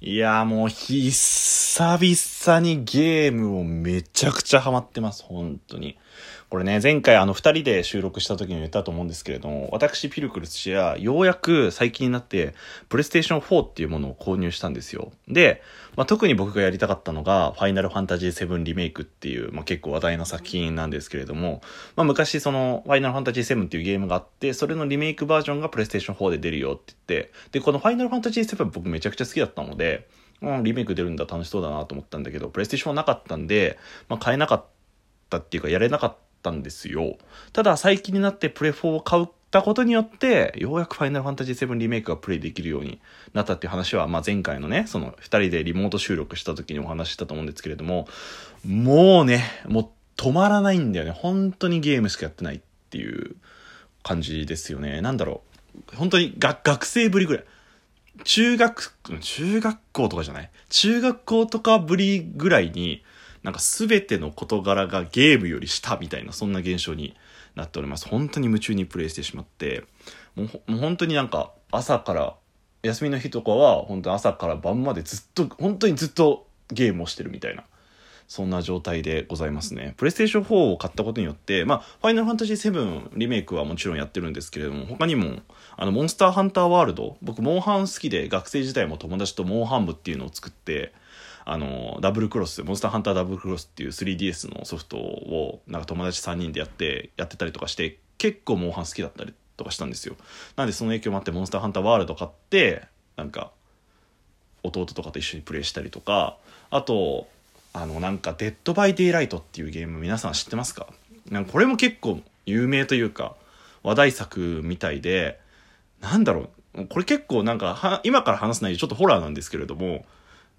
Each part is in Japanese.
いや、もう必須久々にゲームをめちゃくちゃハマってます、本当に。これね、前回あの二人で収録した時に言ったと思うんですけれども、私ピルクル土屋、ようやく最近になって、プレイステーション4っていうものを購入したんですよ。で、まあ、特に僕がやりたかったのが、ファイナルファンタジー7リメイクっていう、まあ、結構話題の作品なんですけれども、まあ、昔その、ファイナルファンタジー7っていうゲームがあって、それのリメイクバージョンがプレイステーション4で出るよって言って、で、このファイナルファンタジー7僕めちゃくちゃ好きだったので、うん、リメイク出るんだ楽しそうだなと思ったんだけど、プレイステーションなかったんで、まあ、買えなかったっていうか、やれなかったんですよ。ただ最近になってプレ4を買ったことによって、ようやくファイナルファンタジー7リメイクがプレイできるようになったっていう話は、まあ、前回のね、その2人でリモート収録した時にお話ししたと思うんですけれども、もうね、もう止まらないんだよね。本当にゲームしかやってないっていう感じですよね。なんだろう。本当に学生ぶりぐらい。中学、中学校とかじゃない？中学校とかぶりぐらいに、なんか全ての事柄がゲームより下みたいな、そんな現象になっております。本当に夢中にプレイしてしまって、もうもう本当になんか朝から、休みの日とかは本当に朝から晩までずっと、本当にずっとゲームをしてるみたいな。そんな状態でございますね。プレイステーション4を買ったことによって、まあ、ファイナルファンタジー7リメイクはもちろんやってるんですけれども、他にも、あの、モンスターハンターワールド、僕、モンハン好きで、学生時代も友達とモンハン部っていうのを作って、あの、ダブルクロス、モンスターハンターダブルクロスっていう 3DS のソフトを、なんか友達3人でやって、やってたりとかして、結構モンハン好きだったりとかしたんですよ。なんでその影響もあって、モンスターハンターワールド買って、なんか、弟とかと一緒にプレイしたりとか、あと、あの、なんか、 Dead by Daylight っていうゲーム皆さん知ってますか？なんかこれも結構有名というか、話題作みたいで、なんだろう、これ結構なんか、今から話す内容ちょっとホラーなんですけれども、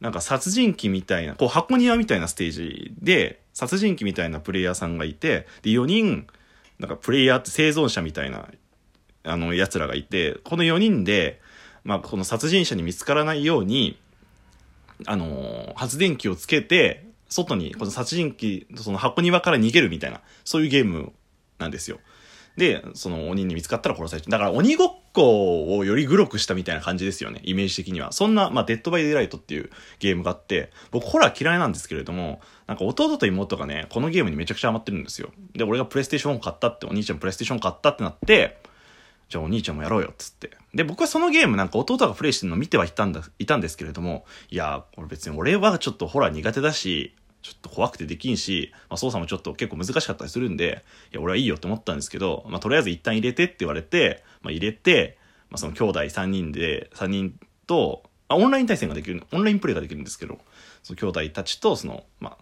なんか殺人鬼みたいな、こう箱庭みたいなステージで、殺人鬼みたいなプレイヤーさんがいて、で、4人、なんかプレイヤーって生存者みたいな、あの、奴らがいて、この4人で、まあ、この殺人者に見つからないように、あの発電機をつけて、外に、この殺人鬼、その箱庭から逃げるみたいな、そういうゲームなんですよ。で、その鬼に見つかったら殺されちゃう。だから鬼ごっこをよりグロくしたみたいな感じですよね。イメージ的には。そんな、まあ、 Dead by Daylight っていうゲームがあって、僕ホラー嫌いなんですけれども、なんか弟と妹がね、このゲームにめちゃくちゃハマってるんですよ。で、俺がプレイステーション買ったって、お兄ちゃんプレイステーション買ったってなって、じゃあお兄ちゃんもやろうよ、っつって。で、僕はそのゲームなんか弟がプレイしてるの見てはいたんだ、いたんですけれども、いや、これ別に俺はちょっとホラー苦手だし、ちょっと怖くてできんし、まあ、操作もちょっと結構難しかったりするんで、いや、俺はいいよって思ったんですけど、まあ、とりあえず一旦入れてって言われて、まあ、入れて、まあ、その兄弟3人で、3人と、あ、オンライン対戦ができる、オンラインプレイができるんですけど、その兄弟たちと、その、まあ、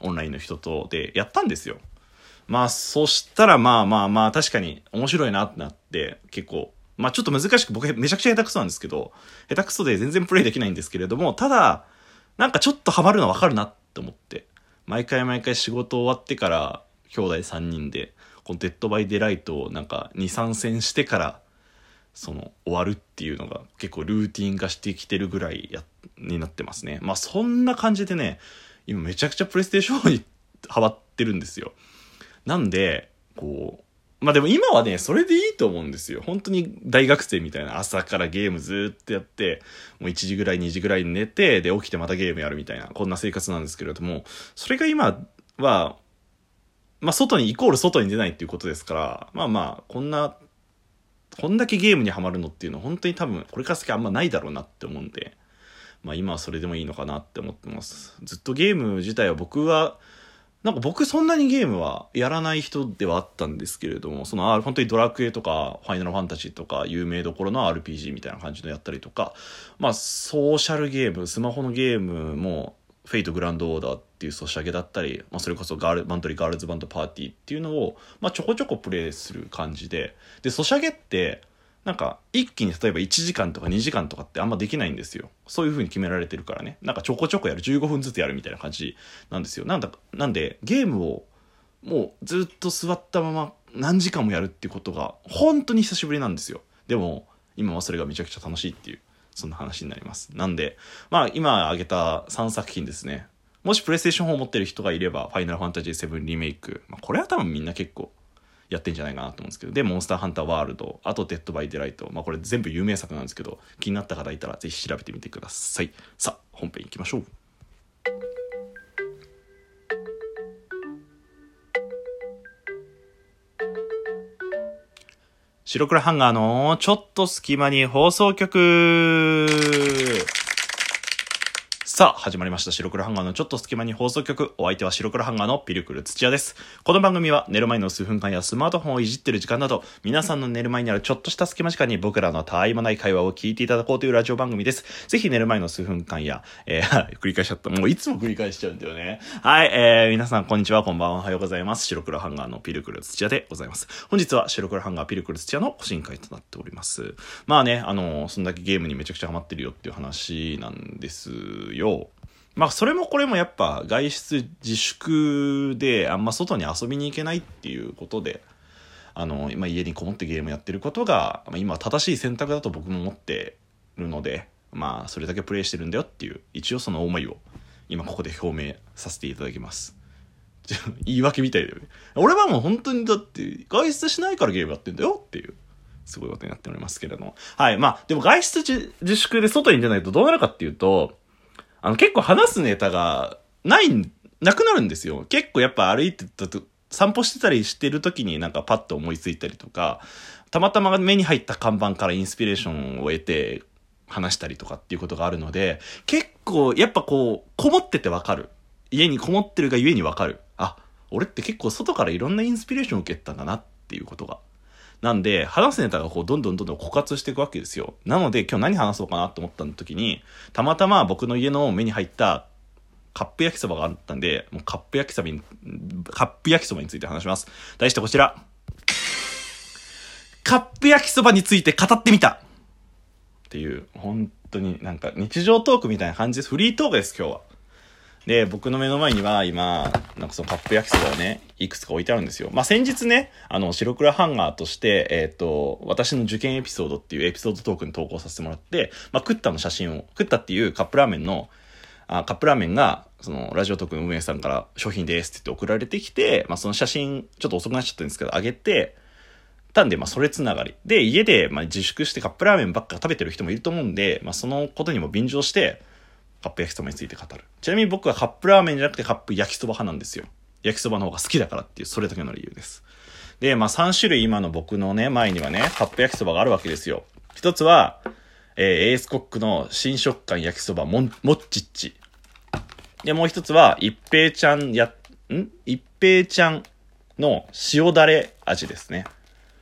オンラインの人とでやったんですよ。まあ、そしたら、まあまあまあ、確かに面白いなってなって、結構、まあちょっと難しく、僕めちゃくちゃ下手くそなんですけど、下手くそで全然プレイできないんですけれども、ただ、なんかちょっとハマるのわかるなって思って、毎回毎回仕事終わってから、兄弟3人で、このデッドバイデライトをなんか2、3戦してから、その終わるっていうのが結構ルーティン化してきてるぐらいや、になってますね。まあそんな感じでね、今めちゃくちゃプレイステーションにハマってるんですよ。なんで、こう、まあでも今はね、それでいいと思うんですよ。本当に大学生みたいな朝からゲームずっとやって、もう1時ぐらい2時ぐらいに寝て、で起きてまたゲームやるみたいな、こんな生活なんですけれども、それが今は、まあ外に、イコール外に出ないっていうことですから、まあまあ、こんな、こんだけゲームにはまるのっていうのは本当に多分、これから先あんまないだろうなって思うんで、まあ今はそれでもいいのかなって思ってます。ずっとゲーム自体は僕は、なんか僕そんなにゲームはやらない人ではあったんですけれども、その本当にドラクエとかファイナルファンタジーとか有名どころの RPG みたいな感じのやったりとか、まあソーシャルゲーム、スマホのゲームもフェイトグランドオーダーっていうソシャゲだったり、まあそれこそガール、マントリーガールズバンドパーティーっていうのを、まあちょこちょこプレイする感じで、で、ソシャゲって、なんか一気に例えば1時間とか2時間とかってあんまできないんですよ。そういう風に決められてるからね。なんかちょこちょこやる。15分ずつやるみたいな感じなんですよ。なんだ、なんでゲームをもうずっと座ったまま何時間もやるっていうことが本当に久しぶりなんですよ。でも今はそれがめちゃくちゃ楽しいっていう、そんな話になります。なんで、まあ今挙げた3作品ですね。もしプレイステーション4を持ってる人がいれば、ファイナルファンタジー7リメイク。まあこれは多分みんな結構やってんじゃないかなと思うんですけど。で、モンスターハンターワールド、あとデッドバイデライト。まあこれ全部有名作なんですけど、気になった方いたらぜひ調べてみてください。さあ、本編行きましょう。白黒ハンガーのちょっと隙間に放送局さあ、始まりました。白黒ハンガーのちょっと隙間に放送局。お相手は白黒ハンガーのピルクル土屋です。この番組は寝る前の数分間やスマートフォンをいじってる時間など、皆さんの寝る前にあるちょっとした隙間時間に僕らのたわいもない会話を聞いていただこうというラジオ番組です。ぜひ寝る前の数分間や、えー、繰り返しちゃった。もういつも繰り返しちゃうんだよね。はい、えー、皆さんこんにちは、こんばんは、おはようございます。白黒ハンガーのピルクル土屋でございます。本日は白黒ハンガーピルクル土屋の個人会となっております。まあね、あの、そんだけゲームにめちゃくちゃハマってるよっていう話なんですよ。まあそれもこれもやっぱ外出自粛であんま外に遊びに行けないっていうことで、あの、今家にこもってゲームやってることが、ま、今正しい選択だと僕も思ってるので、まあそれだけプレイしてるんだよっていう、一応その思いを今ここで表明させていただきます。言い訳みたいだよね。俺はもう本当にだって外出しないからゲームやってんだよっていう。すごいことになっておりますけれども。はい。まあ、でも外出自粛で外に出ないとどうなるかっていうと、あの、結構話すネタがない、なくなるんですよ。結構やっぱ歩いてたと、散歩してたりしてる時になんかパッと思いついたりとか、たまたま目に入った看板からインスピレーションを得て話したりとかっていうことがあるので、結構やっぱこう、こもっててわかる。家にこもってるがゆえにわかる。あ、俺って結構外からいろんなインスピレーションを受けたんだなっていうことがなんで、話すネタがこう、どんどんどんどん枯渇していくわけですよ。なので、今日何話そうかなと思った時に、たまたま僕の家の目に入ったカップ焼きそばがあったんで、もうカップ焼きそばに、カップ焼きそばについて話します。題してこちら。カップ焼きそばについて語ってみたっていう、本当になんか日常トークみたいな感じです。フリートークです、今日は。で、僕の目の前には今、なんかそのカップ焼きそばをね、いくつか置いてあるんですよ。まあ、先日ね、あの、白黒ハンガーとして、えっ、ー、と、私の受験エピソードっていうエピソードトークに投稿させてもらって、まあ、クッタの写真を、クッタっていうカップラーメンの、あカップラーメンが、その、ラジオトークの運営さんから商品ですって言って送られてきて、まあ、その写真、ちょっと遅くなっちゃったんですけど、あげて、たんで、まあ、それつながり。で、家で、まあ、自粛してカップラーメンばっか食べてる人もいると思うんで、まあ、そのことにも便乗して、カップ焼きそばについて語る。ちなみに僕はカップラーメンじゃなくてカップ焼きそば派なんですよ。焼きそばの方が好きだからっていう、それだけの理由です。で、まあ3種類今の僕のね、前にはね、カップ焼きそばがあるわけですよ。一つは、えー、エースコックの新食感焼きそばも、もっちっち。で、もう一つは、一平ちゃんや、ん？一平ちゃんの塩だれ味ですね。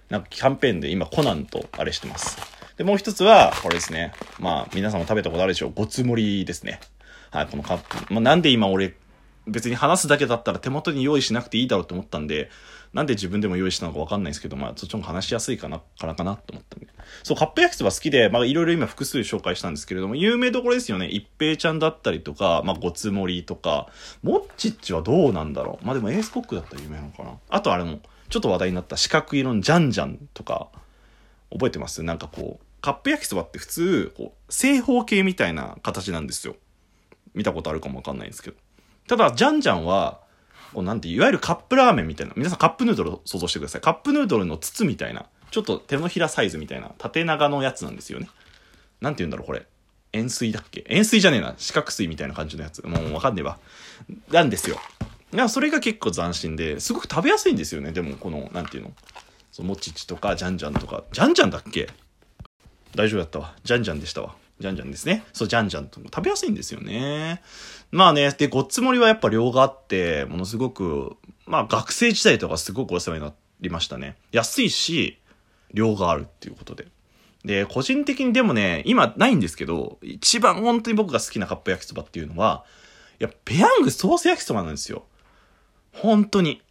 なんかキャンペーンで今コナンとあれしてます。で、もう一つは、これですね。まあ、皆さんも食べたことあるでしょう。ごつ盛りですね。はい、このカップ。まあ、なんで今俺、別に話すだけだったら手元に用意しなくていいだろうと思ったんで、なんで自分でも用意したのかわかんないんですけど、まあ、そっちの方が話しやすいかな、からかなと思ったんで。そう、カップ焼きそば好きで、まあ、いろいろ今複数紹介したんですけれども、有名どころですよね。一平ちゃんだったりとか、まあ、ごつ盛りとか、もっちっちはどうなんだろう。まあ、でもエースコックだったら有名なのかな。あとあれも、ちょっと話題になった四角色のジャンジャンとか、覚えてます？なんかこう、カップ焼きそばって普通、こう、正方形みたいな形なんですよ。見たことあるかもわかんないんですけど。ただ、ジャンジャンは、こうなんて、いわゆるカップラーメンみたいな。皆さんカップヌードルを想像してください。カップヌードルの筒みたいな。ちょっと手のひらサイズみたいな。縦長のやつなんですよね。なんて言うんだろう、これ。円錐だっけ？円錐じゃねえな。四角錐みたいな感じのやつ。もうわかんねえわ。なんですよ。いや、それが結構斬新で、すごく食べやすいんですよね。でも、この、なんていうの？そのもちちとか、ジャンジャンとか。ジャンジャンだっけ？大丈夫だったわ。じゃんじゃんでしたわ。じゃんじゃんですね。そう、じゃんじゃんと。食べやすいんですよね。まあね、で、ごっつ盛りはやっぱ量があって、ものすごく、まあ学生時代とかすごくお世話になりましたね。安いし、量があるっていうことで。で、個人的にでもね、今ないんですけど、一番本当に僕が好きなカップ焼きそばっていうのは、いや、ペヤングソース焼きそばなんですよ。本当に。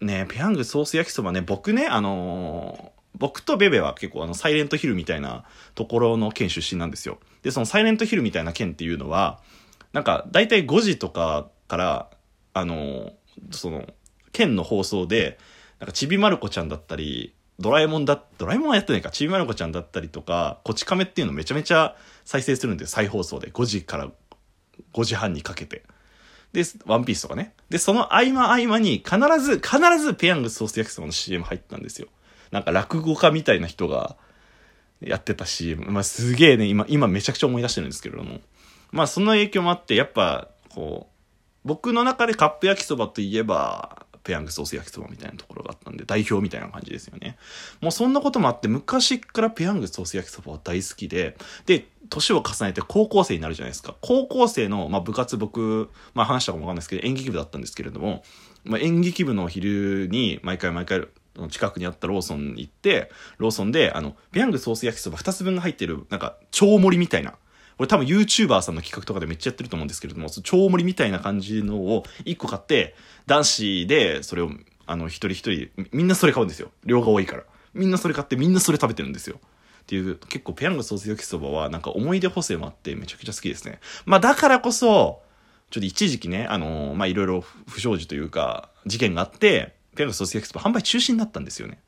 ね、ペヤングソース焼きそばね、僕ね、あのー僕とベベは結構あの、サイレントヒルみたいなところの県出身なんですよ。で、そのサイレントヒルみたいな県っていうのは、なんか、大体5時とかから、あの、その、県の放送で、なんか、ちびまる子ちゃんだったり、ドラえもんだ、ドラえもんはやってないか、ちびまる子ちゃんだったりとか、こち亀っていうのめちゃめちゃ再生するんで、再放送で。5時から5時半にかけて。で、ワンピースとかね。で、その合間合間に必ず、必ずペヤングソース焼きそばの CM 入ったんですよ。なんか落語家みたいな人がやってた CM。まあすげえね、今、今めちゃくちゃ思い出してるんですけれども。まあその影響もあって、やっぱ、こう、僕の中でカップ焼きそばといえば、ペヤングソース焼きそばみたいなところがあったんで、代表みたいな感じですよね。もうそんなこともあって、昔からペヤングソース焼きそばは大好きで、で、年を重ねて高校生になるじゃないですか。高校生の、まあ、部活僕、まあ話したかもわかんないですけど、演劇部だったんですけれども、まあ、演劇部の昼に毎回毎回近くにあったローソンに行って、ローソンで、あの、ペヤングソース焼きそば2つ分が入ってる、なんか、超盛りみたいな。これ多分 YouTuber さんの企画とかでめっちゃやってると思うんですけれども、超盛りみたいな感じのを1個買って、男子でそれを、あの、一人一人、みんなそれ買うんですよ。量が多いから。みんなそれ買ってみんなそれ食べてるんですよ。っていう、結構ペヤングソース焼きそばはなんか思い出補正もあってめちゃくちゃ好きですね。まあだからこそ、ちょっと一時期ね、あのー、まあいろいろ不祥事というか、事件があって、ペヤングソース焼きそば販売中止になったんですよね。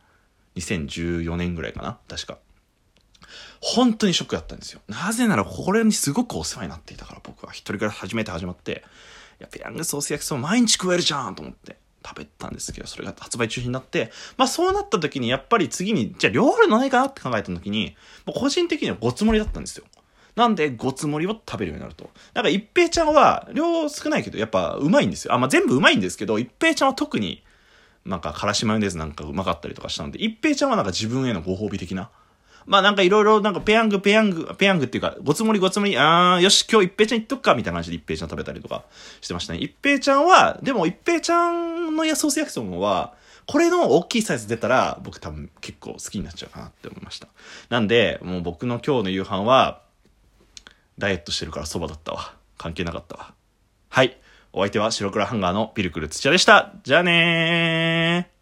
2014年ぐらいかな確か。本当にショックだったんですよ。なぜならこれにすごくお世話になっていたから僕は一人暮らし初めて始まって、いや、ペヤングソース焼きそば毎日食えるじゃんと思って。食べたんですけど、それが発売中止になって、まあそうなった時にやっぱり次に、じゃあ量あるのないかなって考えた時に、もう個人的にはごつもりだったんですよ。なんで、ごつもりを食べるようになると。なんか、一平ちゃんは、量少ないけど、やっぱ、うまいんですよ。あ、まあ、全部うまいんですけど、一平ちゃんは特に、なんか、からしマヨネーズなんかうまかったりとかしたんで、一平ちゃんはなんか自分へのご褒美的な。まあなんかいろいろなんかペヤングペヤング、ペヤングっていうか、ごつもりごつもり、あー、よし、今日一平ちゃん行っとくか、みたいな感じで一平ちゃん食べたりとかしてましたね。一平ちゃんは、でも一平ちゃんのソース焼きそばは、これの大きいサイズ出たら、僕多分結構好きになっちゃうかなって思いました。なんで、もう僕の今日の夕飯は、ダイエットしてるからそばだったわ。関係なかったわ。はい。お相手は白黒ハンガーのピルクル土屋でした。じゃあねー。